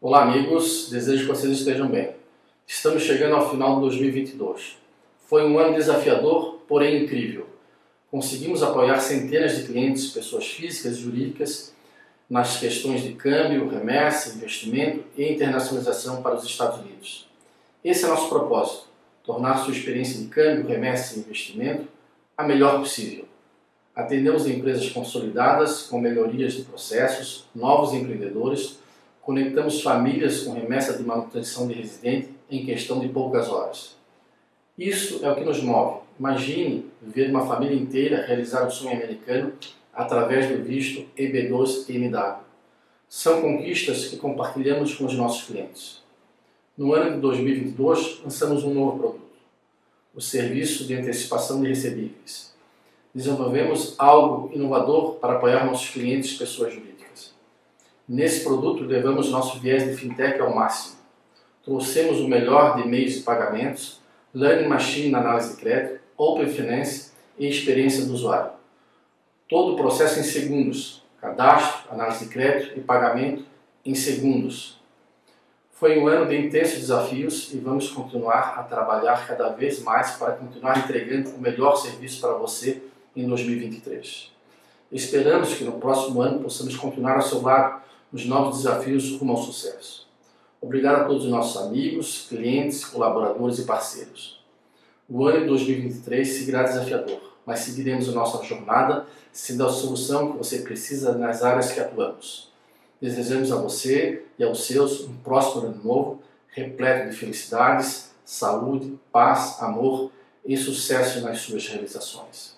Olá, amigos. Desejo que vocês estejam bem. Estamos chegando ao final de 2022. Foi um ano desafiador, porém incrível. Conseguimos apoiar centenas de clientes, pessoas físicas e jurídicas, nas questões de câmbio, remessa, investimento e internacionalização para os Estados Unidos. Esse é nosso propósito: tornar sua experiência de câmbio, remessa e investimento a melhor possível. Atendemos empresas consolidadas com melhorias de processos, novos empreendedores, conectamos famílias com remessa de manutenção de residente em questão de poucas horas. Isso é o que nos move. Imagine ver uma família inteira realizar o sonho americano através do visto EB2MW. São conquistas que compartilhamos com os nossos clientes. No ano de 2022, lançamos um novo produto, o Serviço de Antecipação de Recebíveis. Desenvolvemos algo inovador para apoiar nossos clientes e pessoas jurídicas. Nesse produto, levamos nosso viés de fintech ao máximo. Trouxemos o melhor de meios de pagamentos, Learning Machine na análise de crédito, Open Finance e experiência do usuário. Todo o processo em segundos, cadastro, análise de crédito e pagamento em segundos, foi um ano de intensos desafios e vamos continuar a trabalhar cada vez mais para continuar entregando o melhor serviço para você em 2023. Esperamos que no próximo ano possamos continuar ao seu lado nos novos desafios rumo ao sucesso. Obrigado a todos os nossos amigos, clientes, colaboradores e parceiros. O ano de 2023 seguirá desafiador, mas seguiremos a nossa jornada sendo a solução que você precisa nas áreas que atuamos. Desejamos a você e aos seus um próspero ano novo, repleto de felicidades, saúde, paz, amor e sucesso nas suas realizações.